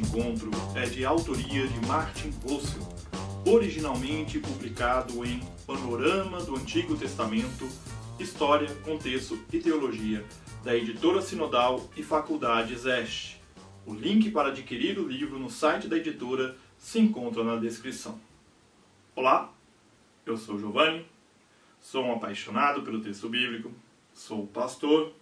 encontro é de autoria de Martin Russell, originalmente publicado em Panorama do Antigo Testamento, História, Contexto e Teologia, da editora Sinodal e Faculdade Zeste. O link para adquirir o livro no site da editora se encontra na descrição. Olá, eu sou Giovanni, sou um apaixonado pelo texto bíblico, sou pastor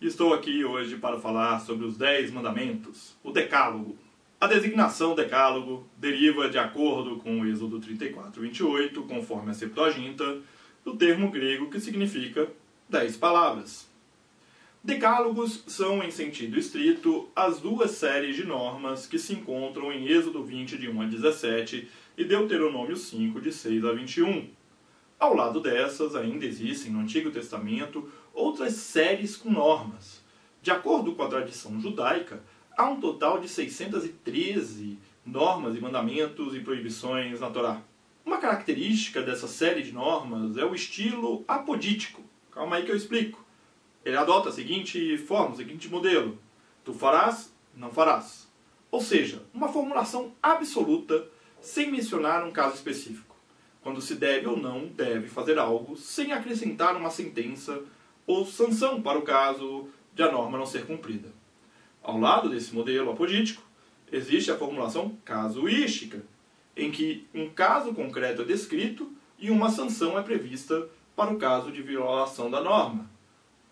e estou aqui hoje para falar sobre os Dez Mandamentos, o Decálogo. A designação Decálogo deriva, de acordo com o Êxodo 34, 28, conforme a Septuaginta, do termo grego que significa dez palavras. Decálogos são, em sentido estrito, as duas séries de normas que se encontram em Êxodo 20, de 1 a 17, e Deuteronômio 5, de 6 a 21. Ao lado dessas, ainda existem no Antigo Testamento outras séries com normas. De acordo com a tradição judaica, há um total de 613 normas e mandamentos e proibições na Torá. Uma característica dessa série de normas é o estilo apodítico. Calma aí que eu explico. Ele adota a seguinte forma, o seguinte modelo: tu farás, não farás. Ou seja, uma formulação absoluta sem mencionar um caso específico. Quando se deve ou não deve fazer algo sem acrescentar uma sentença ou sanção para o caso de a norma não ser cumprida. Ao lado desse modelo apolítico, existe a formulação casuística, em que um caso concreto é descrito e uma sanção é prevista para o caso de violação da norma.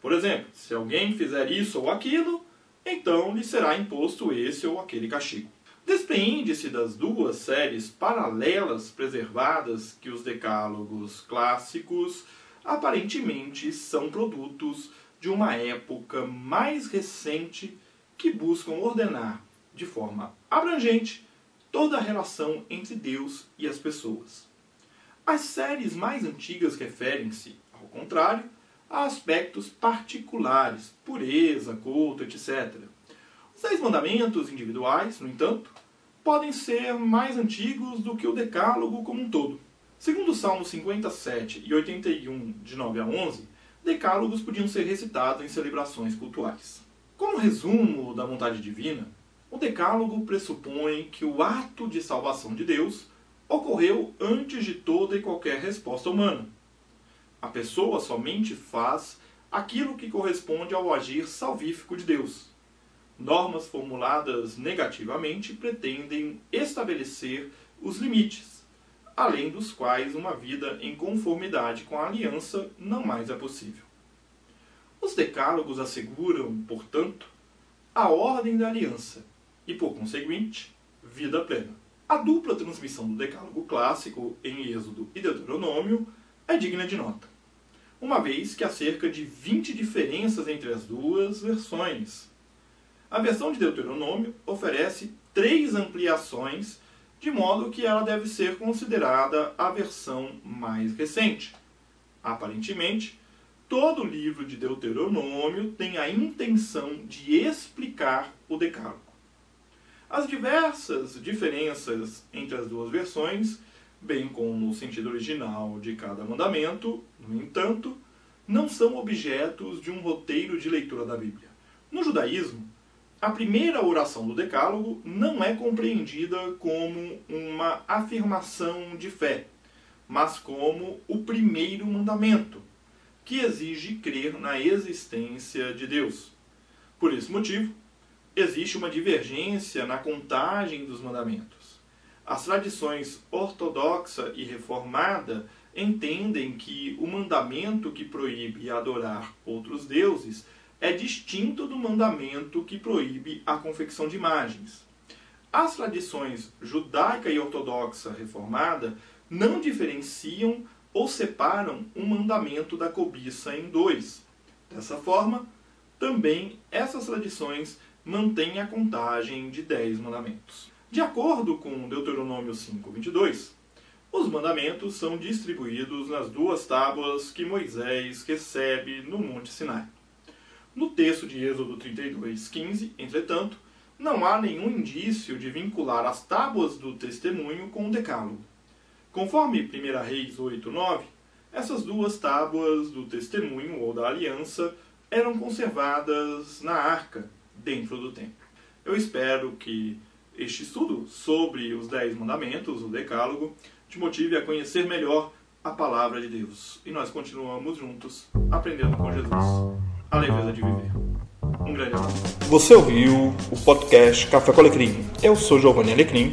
Por exemplo, se alguém fizer isso ou aquilo, então lhe será imposto esse ou aquele castigo. Despreende-se das duas séries paralelas preservadas que os decálogos clássicos aparentemente são produtos de uma época mais recente que buscam ordenar de forma abrangente toda a relação entre Deus e as pessoas. As séries mais antigas referem-se, ao contrário, a aspectos particulares, pureza, culto, etc. Os Dez Mandamentos individuais, no entanto, podem ser mais antigos do que o Decálogo como um todo. Segundo o Salmo 57 e 81, de 9 a 11, decálogos podiam ser recitados em celebrações cultuais. Como resumo da vontade divina, o decálogo pressupõe que o ato de salvação de Deus ocorreu antes de toda e qualquer resposta humana a pessoa somente faz aquilo que corresponde ao agir salvífico de Deus. Normas formuladas negativamente pretendem estabelecer os limites, além dos quais uma vida em conformidade com a aliança não mais é possível. Os decálogos asseguram, portanto, a ordem da aliança e, por conseguinte, vida plena. A dupla transmissão do decálogo clássico em Êxodo e Deuteronômio é digna de nota, uma vez que há cerca de 20 diferenças entre as duas versões. A versão de Deuteronômio oferece três ampliações, de modo que ela deve ser considerada a versão mais recente. Aparentemente, todo o livro de Deuteronômio tem a intenção de explicar o Decálogo. As diversas diferenças entre as duas versões bem como o sentido original de cada mandamento, no entanto, não são objetos de um roteiro de leitura da Bíblia. No judaísmo, a primeira oração do Decálogo não é compreendida como uma afirmação de fé, mas como o primeiro mandamento, que exige crer na existência de Deus. Por esse motivo, existe uma divergência na contagem dos mandamentos. As tradições ortodoxa e reformada entendem que o mandamento que proíbe adorar outros deuses é distinto do mandamento que proíbe a confecção de imagens. As tradições judaica e ortodoxa reformada não diferenciam ou separam um mandamento da cobiça em dois. Dessa forma, também essas tradições mantêm a contagem de dez mandamentos. De acordo com Deuteronômio 5:22, os mandamentos são distribuídos nas duas tábuas que Moisés recebe no Monte Sinai. No texto de Êxodo 32:15, entretanto, não há nenhum indício de vincular as tábuas do testemunho com o decálogo. Conforme 1 Reis 8:9, essas duas tábuas do testemunho ou da aliança eram conservadas na arca, dentro do templo. Eu espero que este estudo sobre os Dez Mandamentos, o Decálogo, te motive a conhecer melhor a Palavra de Deus. E nós continuamos juntos, aprendendo com Jesus a leveza de viver. Um grande abraço. Você ouviu o podcast Café com Alecrim. Eu sou Giovanni Alecrim,